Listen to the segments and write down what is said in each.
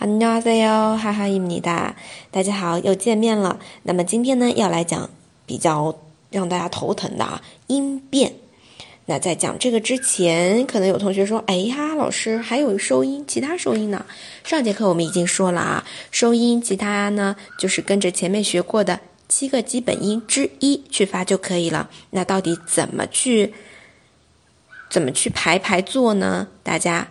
안녕하세요，哈哈，伊米达，大家好，又见面了。那么今天呢，要来讲比较让大家头疼的啊音变。那在讲这个之前，可能有同学说：“哎呀，老师还有收音，其他收音呢？”上节课我们已经说了啊，收音其他呢，就是跟着前面学过的七个基本音之一去发就可以了。那到底怎么去怎么去排排坐呢？大家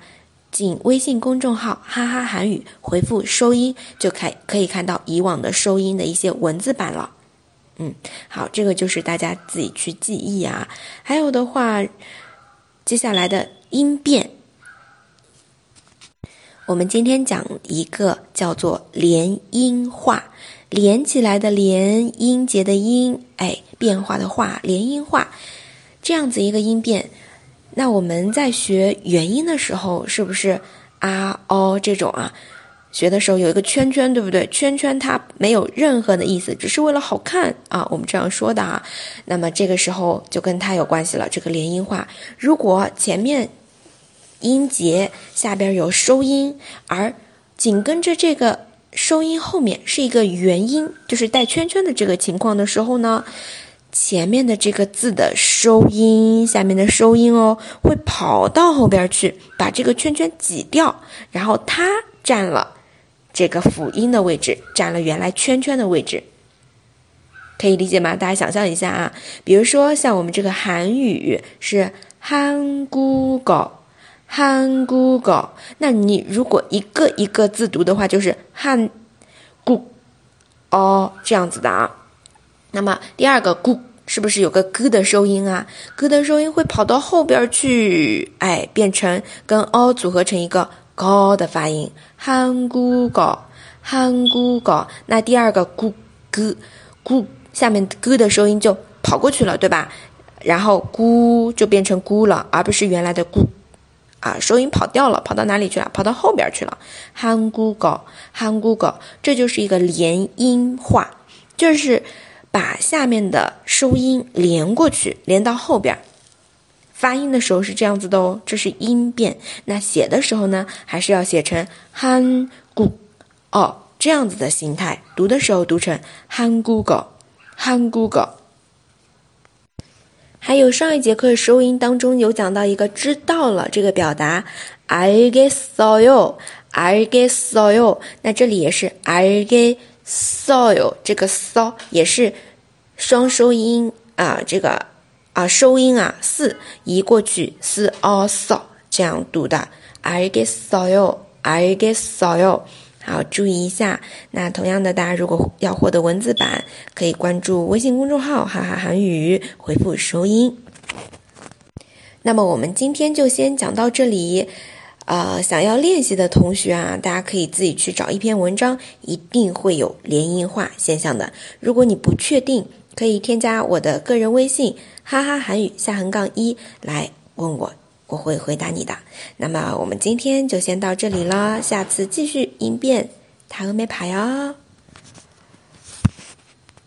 进微信公众号“哈哈韩语”，回复“收音”就可可以看到以往的收音的一些文字版了。嗯，好，这个就是大家自己去记忆啊。还有的话，接下来的音变，我们今天讲一个叫做连音化，连起来的连，音节的音，哎，变化的化，连音化，这样子一个音变。那我们在学元音的时候，是不是啊哦这种啊？学的时候有一个圈圈，对不对？圈圈它没有任何的意思，只是为了好看啊，我们这样说的啊。那么这个时候就跟它有关系了。这个连音化，如果前面音节下边有收音，而紧跟着这个收音后面是一个元音，就是带圈圈的这个情况的时候呢，前面的这个字的收音，下面的收音哦，会跑到后边去，把这个圈圈挤掉，然后它占了。这个辅音的位置占了原来圈圈的位置，可以理解吗？大家想象一下啊，比如说像我们这个韩语是韩国狗，韩国狗，那你如果一个一个字读的话，就是韩国哦这样子的啊。那么第二个咕是不是有个咯的收音啊？咯的收音会跑到后边去，哎，变成跟哦组合成一个。高的发音，韩国高，韩国高。那第二个咕咕咕，下面咕的收音就跑过去了，对吧？然后咕就变成咕了，而不是原来的咕啊，收音跑掉了，跑到哪里去了？跑到后边去了。韩国高，韩国高，这就是一个连音化，就是把下面的收音连过去，连到后边。发音的时候是这样子的哦，这是音变。那写的时候呢，还是要写成韩国哦这样子的形态。读的时候读成 han google，han google。还有上一节课收音当中有讲到一个知道了这个表达，I get soil，I get soil。那这里也是 I get soil，这个 so 也是双收音啊，这个。啊，收音啊，四移过去是 also 这样读的，I get soil，I get soil。好，注意一下。那同样的，大家如果要获得文字版，可以关注微信公众号“哈哈韩语”，回复收音。那么我们今天就先讲到这里。呃，想要练习的同学啊，大家可以自己去找一篇文章，一定会有连音化现象的。如果你不确定，可以添加我的个人微信。哈哈，韩语下横杠一来问我，我会回答你的。那么我们今天就先到这里了，下次继续音变，塔俄没牌哟。